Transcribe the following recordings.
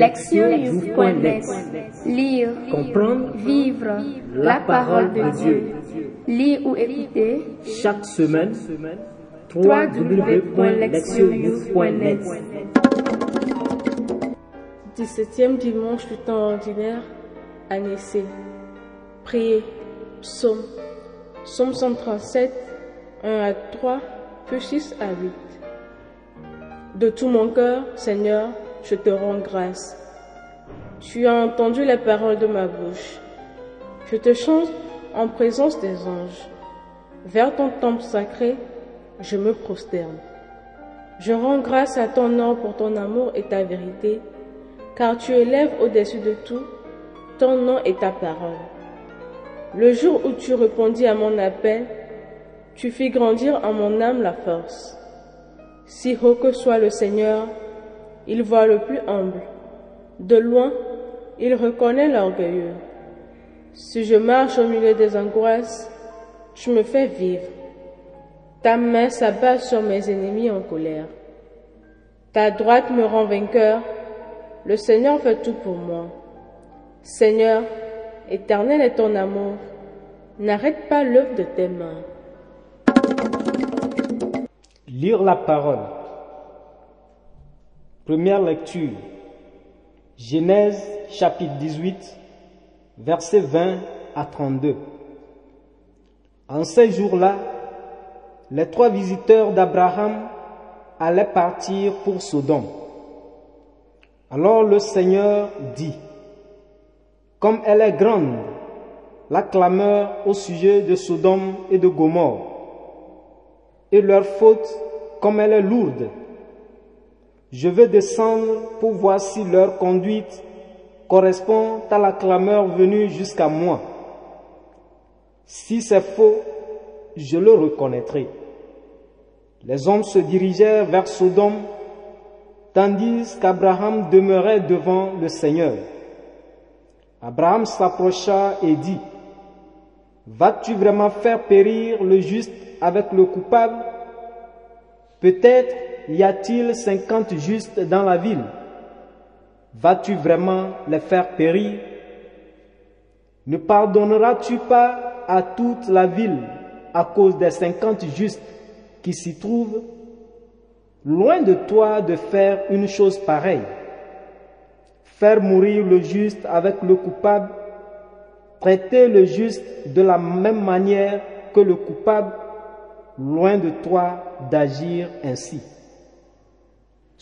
Lectionnews.net Lire, Comprendre, vivre la parole de Dieu. Lire ou écouter chaque semaine, www.lectionnews.net 17e dimanche du temps ordinaire, année C. Priez. Psaume. Psaume 137, 1 à 3, puis 6 à 8. De tout mon cœur, Seigneur, je te rends grâce. Tu as entendu la parole de ma bouche. Je te chante en présence des anges. Vers ton temple sacré, je me prosterne. Je rends grâce à ton nom pour ton amour et ta vérité, car tu élèves au-dessus de tout ton nom et ta parole. Le jour où tu répondis à mon appel, tu fis grandir en mon âme la force. Si haut que soit le Seigneur, il voit le plus humble. De loin, il reconnaît l'orgueilleux. Si je marche au milieu des angoisses, tu me fais vivre. Ta main s'abat sur mes ennemis en colère. Ta droite me rend vainqueur. Le Seigneur fait tout pour moi. Seigneur, éternel est ton amour. N'arrête pas l'œuvre de tes mains. Lire la parole. Première lecture. Genèse chapitre 18, versets 20 à 32. En ces jours-là, les trois visiteurs d'Abraham allaient partir pour Sodome. Alors le Seigneur dit, Comme elle est grande, la clameur au sujet de Sodome et de Gomorre, et leur faute comme elle est lourde. Je vais descendre pour voir si leur conduite correspond à la clameur venue jusqu'à moi. Si c'est faux, je le reconnaîtrai. Les hommes se dirigèrent vers Sodome, tandis qu'Abraham demeurait devant le Seigneur. Abraham s'approcha et dit, Vas-tu vraiment faire périr le juste avec le coupable? Peut-être y a-t-il cinquante justes dans la ville? Vas-tu vraiment les faire périr? Ne pardonneras-tu pas à toute la ville à cause des cinquante justes qui s'y trouvent? Loin de toi de faire une chose pareille. Faire mourir le juste avec le coupable, traiter le juste de la même manière que le coupable, loin de toi d'agir ainsi.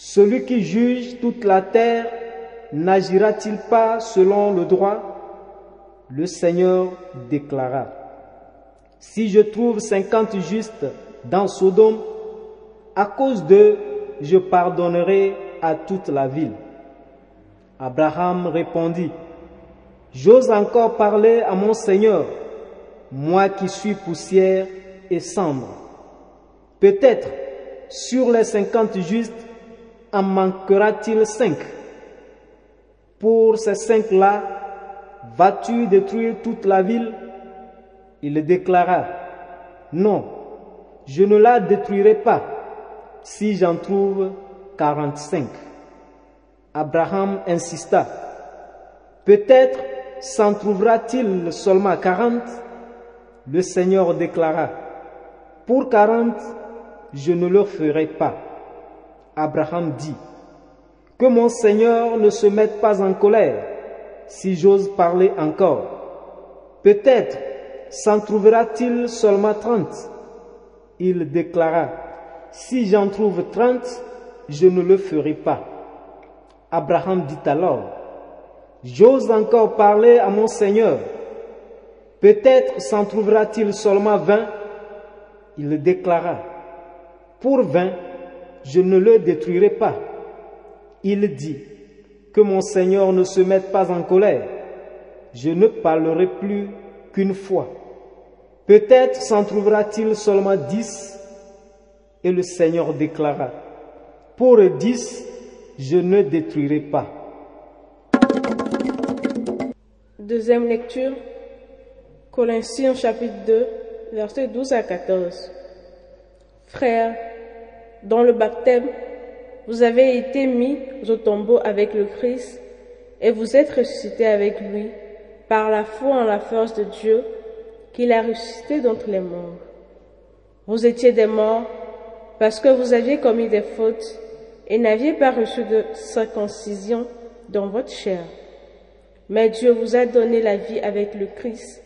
Celui qui juge toute la terre n'agira-t-il pas selon le droit? Le Seigneur déclara, Si je trouve cinquante justes dans Sodome, à cause d'eux, je pardonnerai à toute la ville. Abraham répondit, J'ose encore parler à mon Seigneur, moi qui suis poussière et cendre. Peut-être sur les cinquante justes, en manquera-t-il cinq? Pour ces cinq-là, vas-tu détruire toute la ville? Il déclara, Non, je ne la détruirai pas si j'en trouve quarante-cinq. Abraham insista, Peut-être s'en trouvera-t-il seulement quarante? Le Seigneur déclara, Pour quarante, je ne le ferai pas. Abraham dit, Que mon Seigneur ne se mette pas en colère, si j'ose parler encore. Peut-être s'en trouvera-t-il seulement trente. Il déclara, Si j'en trouve trente, je ne le ferai pas. Abraham dit alors, J'ose encore parler à mon Seigneur. Peut-être s'en trouvera-t-il seulement vingt. Il déclara, Pour vingt, je ne le détruirai pas. Il dit, Que mon Seigneur ne se mette pas en colère. Je ne parlerai plus qu'une fois. Peut-être s'en trouvera-t-il seulement dix. Et le Seigneur déclara, Pour dix, je ne détruirai pas. Deuxième lecture, Colossiens chapitre 2, versets 12 à 14. Frères, dans le baptême, vous avez été mis au tombeau avec le Christ et vous êtes ressuscité avec lui par la foi en la force de Dieu qu'il a ressuscité d'entre les morts. Vous étiez des morts parce que vous aviez commis des fautes et n'aviez pas reçu de circoncision dans votre chair. Mais Dieu vous a donné la vie avec le Christ.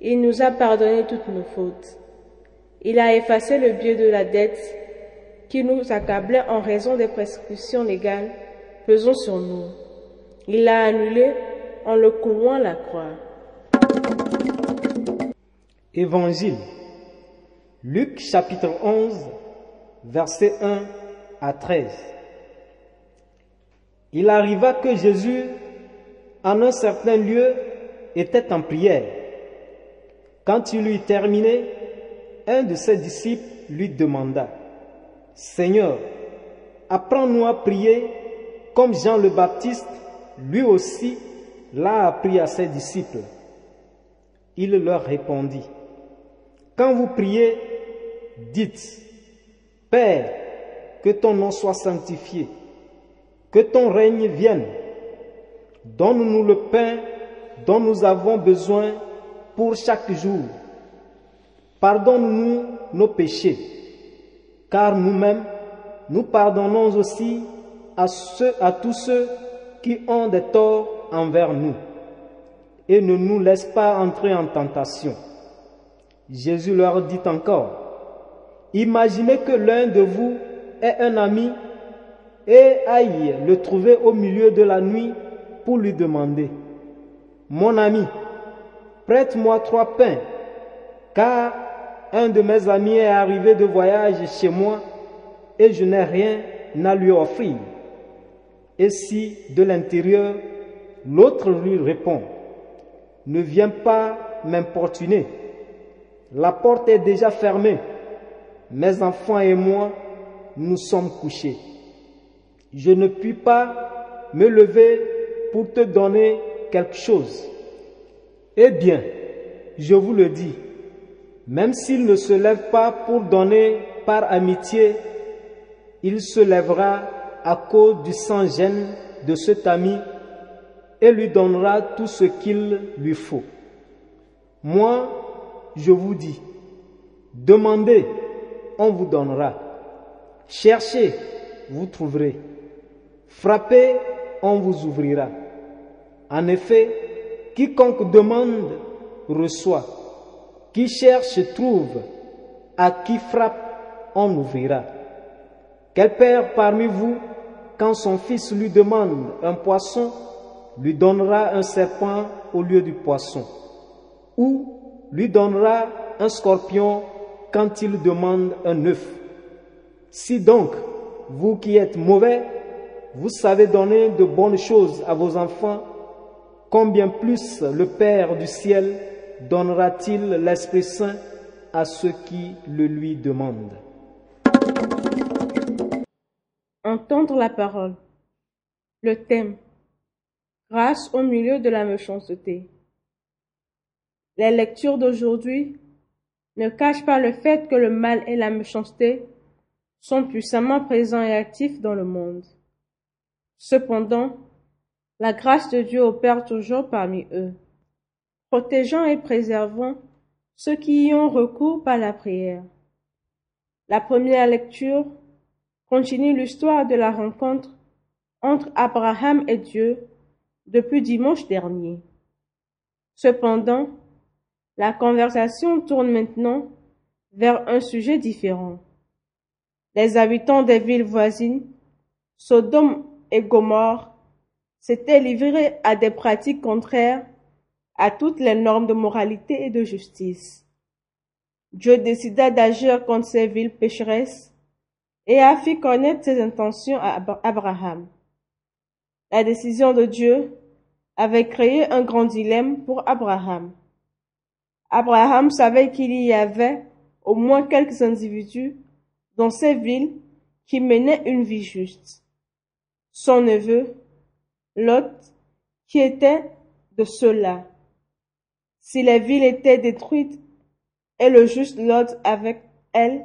Il nous a pardonné toutes nos fautes. Il a effacé le biais de la dette qui nous accablait en raison des prescriptions légales pesant sur nous. Il l'a annulé en le clouant à la croix. Évangile. Luc chapitre 11, versets 1 à 13. Il arriva que Jésus, en un certain lieu, était en prière. Quand il eut terminé, un de ses disciples lui demanda, Seigneur, apprends-nous à prier comme Jean le Baptiste, lui aussi, l'a appris à ses disciples. Il leur répondit, Quand vous priez, dites, Père, que ton nom soit sanctifié, que ton règne vienne. Donne-nous le pain dont nous avons besoin pour chaque jour. Pardonne-nous nos péchés, car nous-mêmes, nous pardonnons aussi à, tous ceux qui ont des torts envers nous. Et ne nous laisse pas entrer en tentation. Jésus leur dit encore, Imaginez que l'un de vous est un ami et aille le trouver au milieu de la nuit pour lui demander, Mon ami, prête-moi trois pains, car un de mes amis est arrivé de voyage chez moi et je n'ai rien à lui offrir. Et si de l'intérieur, l'autre lui répond, Ne viens pas m'importuner, la porte est déjà fermée, mes enfants et moi, nous sommes couchés. Je ne puis pas me lever pour te donner quelque chose. Eh bien, je vous le dis, même s'il ne se lève pas pour donner par amitié, il se lèvera à cause du sang-gêne de cet ami et lui donnera tout ce qu'il lui faut. Moi, je vous dis, demandez, on vous donnera. Cherchez, vous trouverez. Frappez, on vous ouvrira. En effet, quiconque demande, reçoit. Qui cherche, trouve. À qui frappe, on ouvrira. Quel père parmi vous, quand son fils lui demande un poisson, lui donnera un serpent au lieu du poisson? Ou lui donnera un scorpion quand il demande un œuf? Si donc, vous qui êtes mauvais, vous savez donner de bonnes choses à vos enfants, combien plus le Père du ciel donnera-t-il l'Esprit Saint à ceux qui le lui demandent? Entendre la parole. Le thème. Grâce au milieu de la méchanceté. Les lectures d'aujourd'hui ne cachent pas le fait que le mal et la méchanceté sont puissamment présents et actifs dans le monde. Cependant, la grâce de Dieu opère toujours parmi eux, protégeant et préservant ceux qui y ont recours par la prière. La première lecture continue l'histoire de la rencontre entre Abraham et Dieu depuis dimanche dernier. Cependant, la conversation tourne maintenant vers un sujet différent. Les habitants des villes voisines, Sodome et Gomorre, s'étaient livrés à des pratiques contraires à toutes les normes de moralité et de justice. Dieu décida d'agir contre ces villes pécheresses et a fait connaître ses intentions à Abraham. La décision de Dieu avait créé un grand dilemme pour Abraham. Abraham savait qu'il y avait au moins quelques individus dans ces villes qui menaient une vie juste. Son neveu, Lot, qui était de ceux-là. Si les villes étaient détruites et le juste Lot avec elles,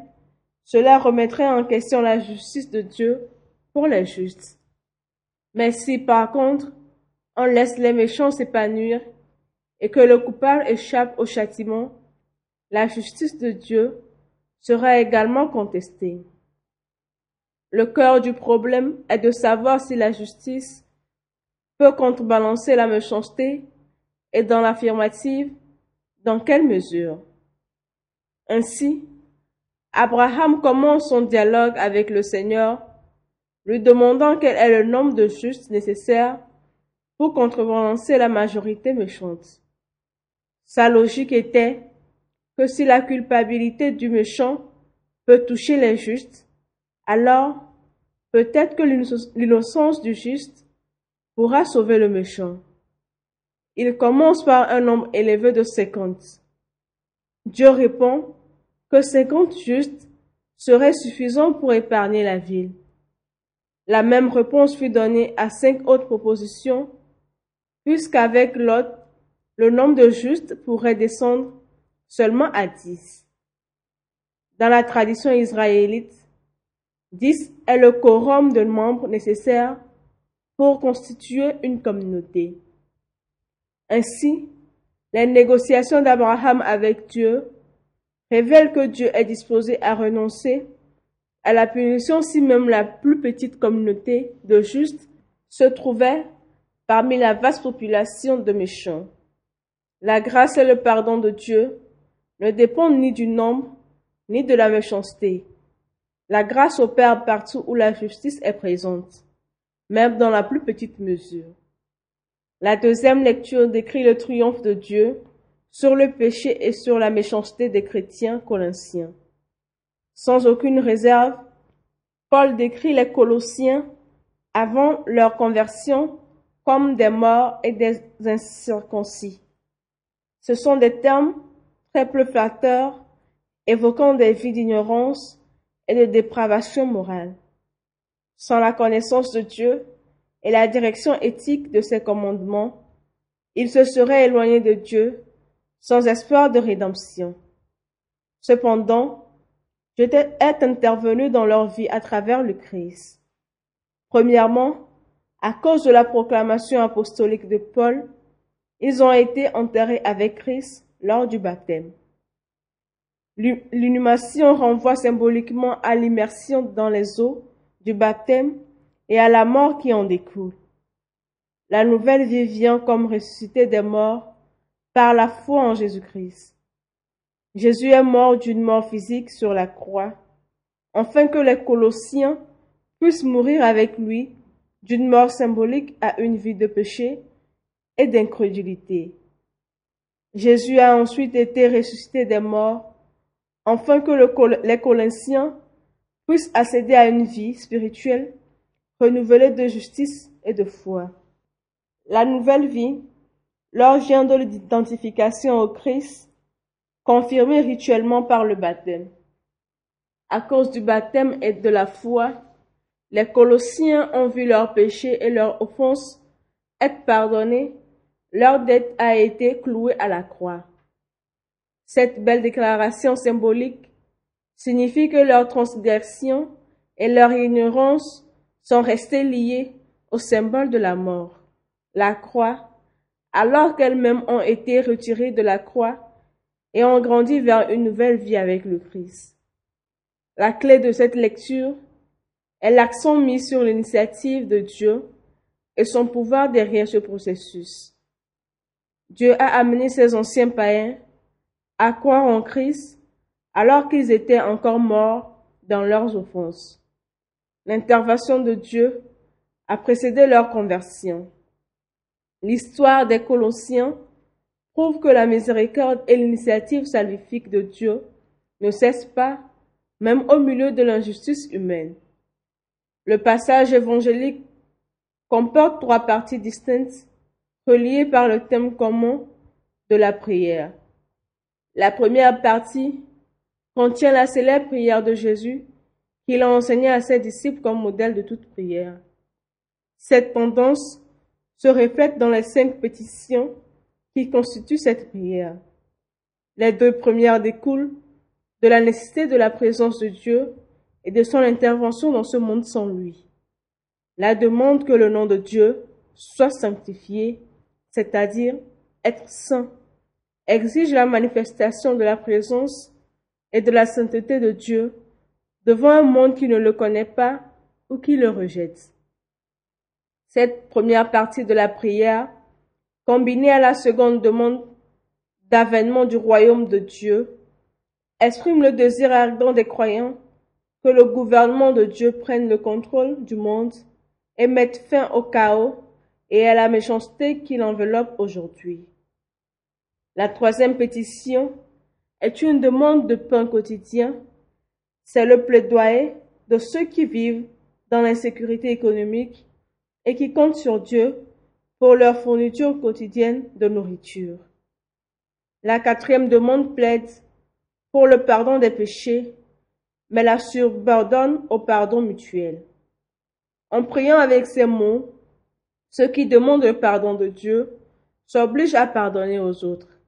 cela remettrait en question la justice de Dieu pour les justes. Mais si par contre on laisse les méchants s'épanouir et que le coupable échappe au châtiment, la justice de Dieu sera également contestée. Le cœur du problème est de savoir si la justice peut contrebalancer la méchanceté et dans l'affirmative, dans quelle mesure? Ainsi, Abraham commence son dialogue avec le Seigneur, lui demandant quel est le nombre de justes nécessaires pour contrebalancer la majorité méchante. Sa logique était que si la culpabilité du méchant peut toucher les justes, alors peut-être que l'innocence du juste pourra sauver le méchant. Il commence par un nombre élevé de cinquante. Dieu répond que cinquante justes seraient suffisants pour épargner la ville. La même réponse fut donnée à cinq autres propositions, puisqu'avec l'autre, le nombre de justes pourrait descendre seulement à dix. Dans la tradition israélite, dix est le quorum de membres nécessaire pour constituer une communauté. Ainsi, les négociations d'Abraham avec Dieu révèlent que Dieu est disposé à renoncer à la punition si même la plus petite communauté de justes se trouvait parmi la vaste population de méchants. La grâce et le pardon de Dieu ne dépendent ni du nombre ni de la méchanceté. La grâce opère partout où la justice est présente, même dans la plus petite mesure. La deuxième lecture décrit le triomphe de Dieu sur le péché et sur la méchanceté des chrétiens colossiens. Sans aucune réserve, Paul décrit les Colossiens avant leur conversion comme des morts et des incirconcis. Ce sont des termes très peu flatteurs, évoquant des vies d'ignorance et de dépravation morale. Sans la connaissance de Dieu et la direction éthique de ses commandements, ils se seraient éloignés de Dieu sans espoir de rédemption. Cependant, Dieu est intervenu dans leur vie à travers le Christ. Premièrement, à cause de la proclamation apostolique de Paul, ils ont été enterrés avec Christ lors du baptême. L'inhumation renvoie symboliquement à l'immersion dans les eaux du baptême et à la mort qui en découle. La nouvelle vie vient comme ressuscité des morts par la foi en Jésus-Christ. Jésus est mort d'une mort physique sur la croix, afin que les Colossiens puissent mourir avec lui d'une mort symbolique à une vie de péché et d'incrédulité. Jésus a ensuite été ressuscité des morts afin que les Colossiens puissent accéder à une vie spirituelle renouvelée de justice et de foi. La nouvelle vie leur vient de l'identification au Christ, confirmée rituellement par le baptême. À cause du baptême et de la foi, les Colossiens ont vu leurs péchés et leurs offenses être pardonnés, leur dette a été clouée à la croix. Cette belle déclaration symbolique signifie que leur transgression et leur ignorance sont restées liées au symbole de la mort, la croix, alors qu'elles-mêmes ont été retirées de la croix et ont grandi vers une nouvelle vie avec le Christ. La clé de cette lecture est l'accent mis sur l'initiative de Dieu et son pouvoir derrière ce processus. Dieu a amené ses anciens païens à croire en Christ alors qu'ils étaient encore morts dans leurs offenses. L'intervention de Dieu a précédé leur conversion. L'histoire des Colossiens prouve que la miséricorde et l'initiative salvifique de Dieu ne cessent pas, même au milieu de l'injustice humaine. Le passage évangélique comporte trois parties distinctes reliées par le thème commun de la prière. La première partie contient la célèbre prière de Jésus qu'il a enseignée à ses disciples comme modèle de toute prière. Cette tendance se reflète dans les cinq pétitions qui constituent cette prière. Les deux premières découlent de la nécessité de la présence de Dieu et de son intervention dans ce monde sans lui. La demande que le nom de Dieu soit sanctifié, c'est-à-dire être saint, exige la manifestation de la présence et de la sainteté de Dieu devant un monde qui ne le connaît pas ou qui le rejette. Cette première partie de la prière, combinée à la seconde demande d'avènement du royaume de Dieu, exprime le désir ardent des croyants que le gouvernement de Dieu prenne le contrôle du monde et mette fin au chaos et à la méchanceté qui l'enveloppe aujourd'hui. La troisième pétition est une demande de pain quotidien. C'est le plaidoyer de ceux qui vivent dans l'insécurité économique et qui comptent sur Dieu pour leur fourniture quotidienne de nourriture. La quatrième demande plaide pour le pardon des péchés, mais la subordonne au pardon mutuel. En priant avec ces mots, ceux qui demandent le pardon de Dieu s'obligent à pardonner aux autres.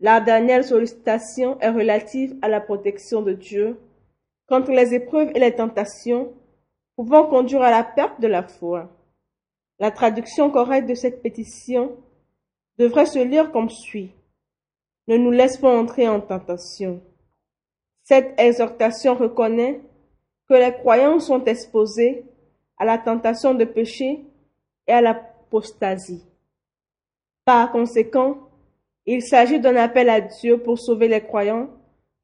La dernière sollicitation est relative à la protection de Dieu contre les épreuves et les tentations pouvant conduire à la perte de la foi. La traduction correcte de cette pétition devrait se lire comme suit. Ne nous laisse pas entrer en tentation. Cette exhortation reconnaît que les croyants sont exposés à la tentation de péché et à l'apostasie. Par conséquent, il s'agit d'un appel à Dieu pour sauver les croyants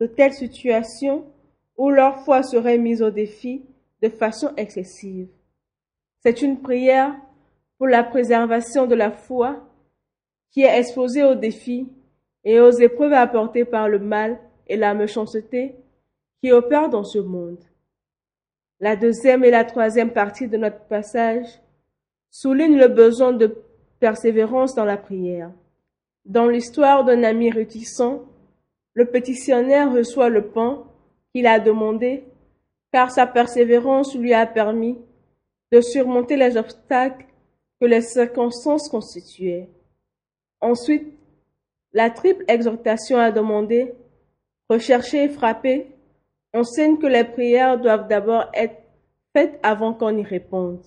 de telles situations où leur foi serait mise au défi de façon excessive. C'est une prière pour la préservation de la foi qui est exposée aux défis et aux épreuves apportées par le mal et la méchanceté qui opèrent dans ce monde. La deuxième et la troisième partie de notre passage soulignent le besoin de persévérance dans la prière. Dans l'histoire d'un ami réticent, le pétitionnaire reçoit le pain a demandé car sa persévérance lui a permis de surmonter les obstacles que les circonstances constituaient. Ensuite, la triple exhortation a demandé, rechercher et frapper enseigne que les prières doivent d'abord être faites avant qu'on y réponde.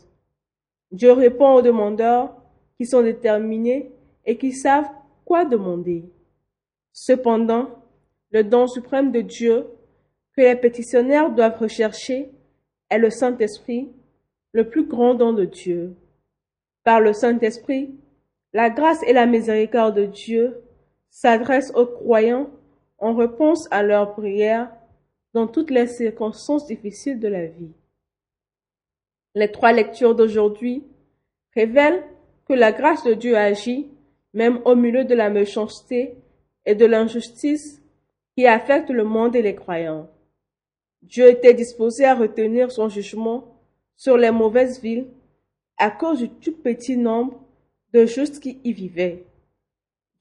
Dieu répond aux demandeurs qui sont déterminés et qui savent quoi demander. Cependant, le don suprême de Dieu les pétitionnaires doivent rechercher est le Saint-Esprit, le plus grand don de Dieu. Par le Saint-Esprit, la grâce et la miséricorde de Dieu s'adressent aux croyants en réponse à leurs prières dans toutes les circonstances difficiles de la vie. Les trois lectures d'aujourd'hui révèlent que la grâce de Dieu agit même au milieu de la méchanceté et de l'injustice qui affectent le monde et les croyants. Dieu était disposé à retenir son jugement sur les mauvaises villes à cause du tout petit nombre de justes qui y vivaient.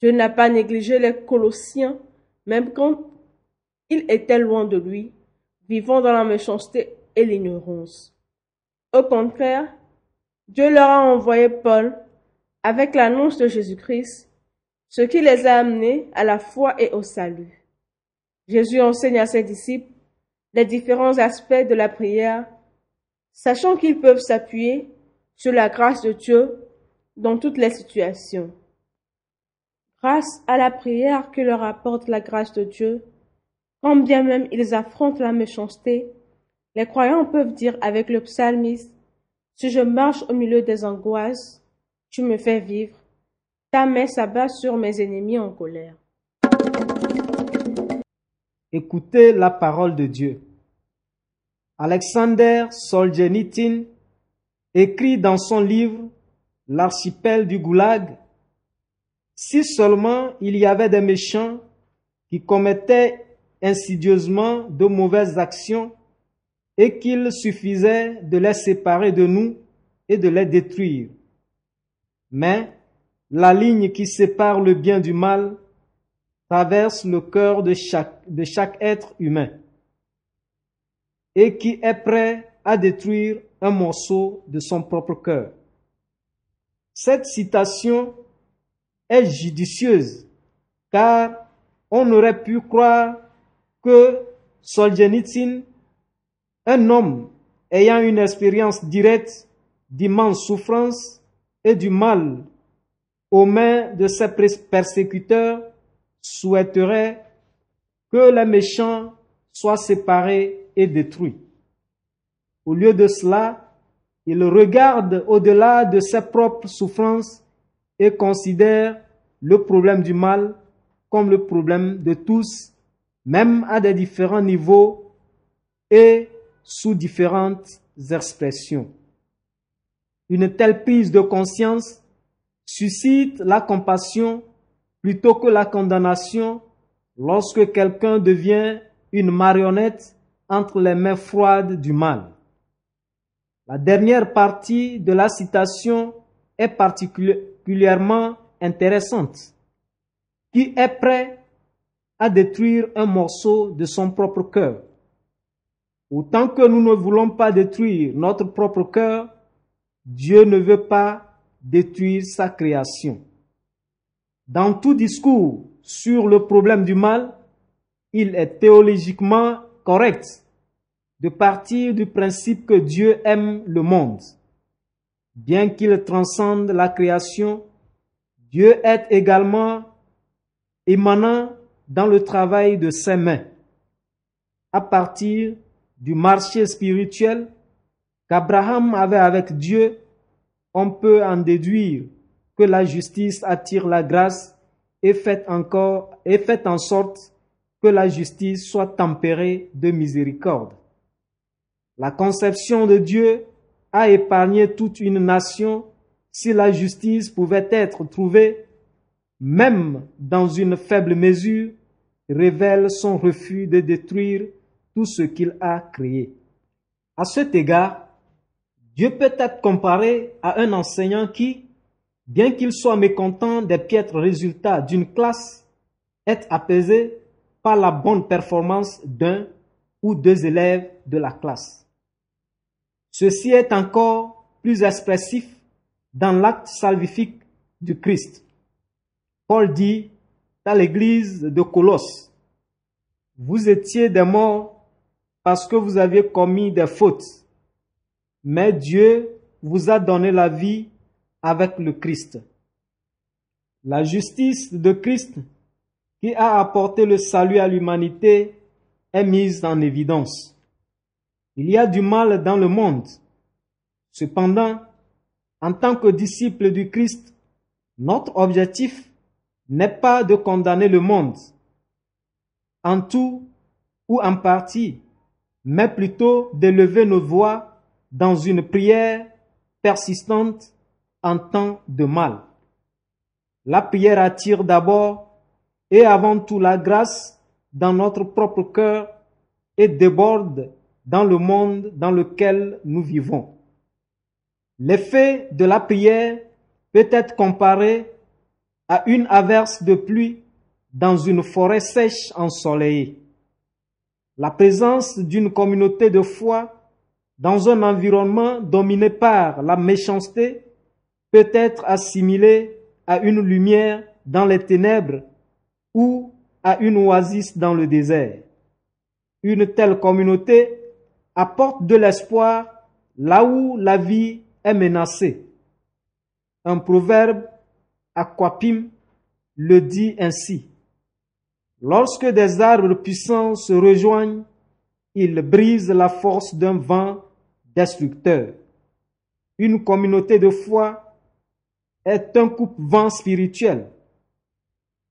Dieu n'a pas négligé les Colossiens, même quand ils étaient loin de lui, vivant dans la méchanceté et l'ignorance. Au contraire, Dieu leur a envoyé Paul avec l'annonce de Jésus-Christ, ce qui les a amenés à la foi et au salut. Jésus enseigne à ses disciples les différents aspects de la prière, sachant qu'ils peuvent s'appuyer sur la grâce de Dieu dans toutes les situations. Grâce à la prière que leur apporte la grâce de Dieu, quand bien même ils affrontent la méchanceté, les croyants peuvent dire avec le psalmiste, Si je marche au milieu des angoisses, tu me fais vivre, ta main s'abat sur mes ennemis en colère. Écoutez la parole de Dieu. Alexander Solzhenitsyn écrit dans son livre L'archipel du Goulag Si seulement il y avait des méchants qui commettaient insidieusement de mauvaises actions et qu'il suffisait de les séparer de nous et de les détruire. Mais la ligne qui sépare le bien du mal traverse le cœur de chaque, être humain et qui est prêt à détruire un morceau de son propre cœur. Cette citation est judicieuse car on aurait pu croire que Solzhenitsyn, un homme ayant une expérience directe d'immense souffrance et du mal aux mains de ses persécuteurs souhaiterait que les méchants soient séparés et détruits. Au lieu de cela, il regarde au-delà de ses propres souffrances et considère le problème du mal comme le problème de tous, même à des différents niveaux et sous différentes expressions. Une telle prise de conscience suscite la compassion plutôt que la condamnation lorsque quelqu'un devient une marionnette entre les mains froides du mal. La dernière partie de la citation est particulièrement intéressante. Qui est prêt à détruire un morceau de son propre cœur? Autant que nous ne voulons pas détruire notre propre cœur, Dieu ne veut pas détruire sa création. Dans tout discours sur le problème du mal, il est théologiquement correct de partir du principe que Dieu aime le monde. Bien qu'il transcende la création, Dieu est également émanant dans le travail de ses mains. À partir du marché spirituel qu'Abraham avait avec Dieu, on peut en déduire que la justice attire la grâce et fait encore et fait en sorte que la justice soit tempérée de miséricorde. La conception de Dieu a épargné toute une nation si la justice pouvait être trouvée, même dans une faible mesure, révèle son refus de détruire tout ce qu'il a créé. À cet égard, Dieu peut être comparé à un enseignant qui, bien qu'il soit mécontent des piètres résultats d'une classe, est apaisé par la bonne performance d'un ou deux élèves de la classe. Ceci est encore plus expressif dans l'acte salvifique du Christ. Paul dit à l'église de Colosse, vous étiez des morts parce que vous aviez commis des fautes. Mais Dieu vous a donné la vie avec le Christ. La justice de Christ qui a apporté le salut à l'humanité est mise en évidence. Il y a du mal dans le monde. Cependant, en tant que disciples du Christ, notre objectif n'est pas de condamner le monde en tout ou en partie, mais plutôt d'élever nos voix dans une prière persistante en temps de mal. La prière attire d'abord et avant tout la grâce dans notre propre cœur et déborde dans le monde dans lequel nous vivons. L'effet de la prière peut être comparé à une averse de pluie dans une forêt sèche ensoleillée. La présence d'une communauté de foi dans un environnement dominé par la méchanceté peut être assimilée à une lumière dans les ténèbres ou à une oasis dans le désert. Une telle communauté apporte de l'espoir là où la vie est menacée. Un proverbe aquapim le dit ainsi. Lorsque des arbres puissants se rejoignent, ils brisent la force d'un vent destructeur. Une communauté de foi est un coupe-vent spirituel.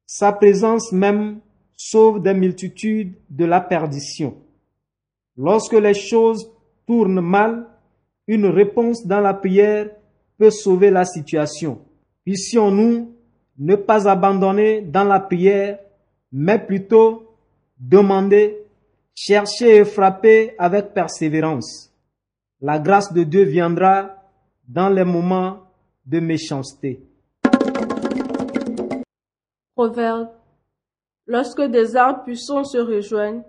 Sa présence même sauve des multitudes de la perdition. Lorsque les choses tournent mal, une réponse dans la prière peut sauver la situation. Puissions-nous ne pas abandonner dans la prière mais plutôt demander, chercher et frapper avec persévérance. La grâce de Dieu viendra dans les moments de méchanceté. Proverbe. Lorsque des arbres puissants se rejoignent,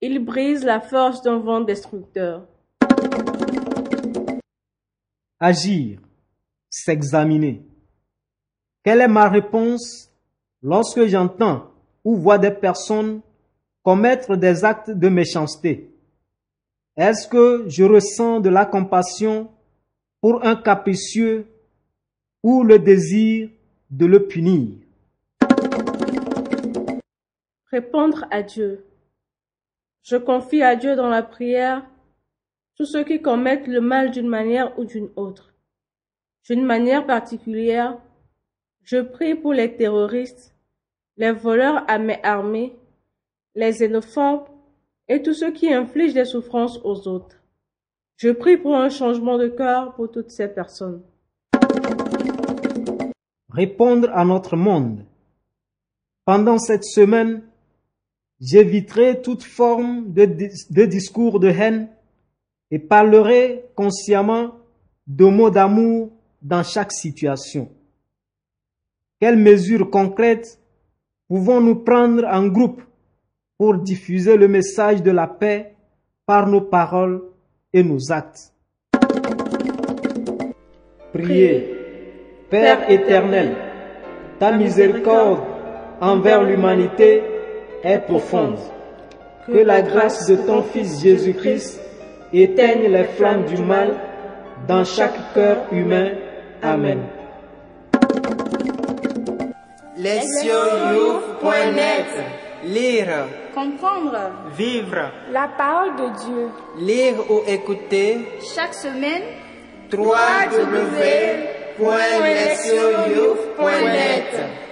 ils brisent la force d'un vent destructeur. Agir, s'examiner. Quelle est ma réponse lorsque j'entends ou voit des personnes commettre des actes de méchanceté? Est-ce que je ressens de la compassion pour un capricieux ou le désir de le punir. Répondre à Dieu. Je confie à Dieu dans la prière tous ceux qui commettent le mal d'une manière ou d'une autre. D'une manière particulière, je prie pour les terroristes, les voleurs à main armée, les xénophobes et tous ceux qui infligent des souffrances aux autres. Je prie pour un changement de cœur pour toutes ces personnes. Répondre à notre monde. Pendant cette semaine, j'éviterai toute forme de, dis- de discours de haine et parlerai consciemment de mots d'amour dans chaque situation. Quelles mesures concrètes pouvons-nous prendre en groupe pour diffuser le message de la paix par nos paroles et nos actes? Priez. Père éternel, ta miséricorde envers l'humanité est profonde. Que la grâce de ton Fils Jésus-Christ éteigne les flammes du mal dans chaque cœur humain. Amen. Lire, Comprendre. Vivre, la parole de Dieu. Lire ou écouter. Chaque semaine Point net sur you, point net.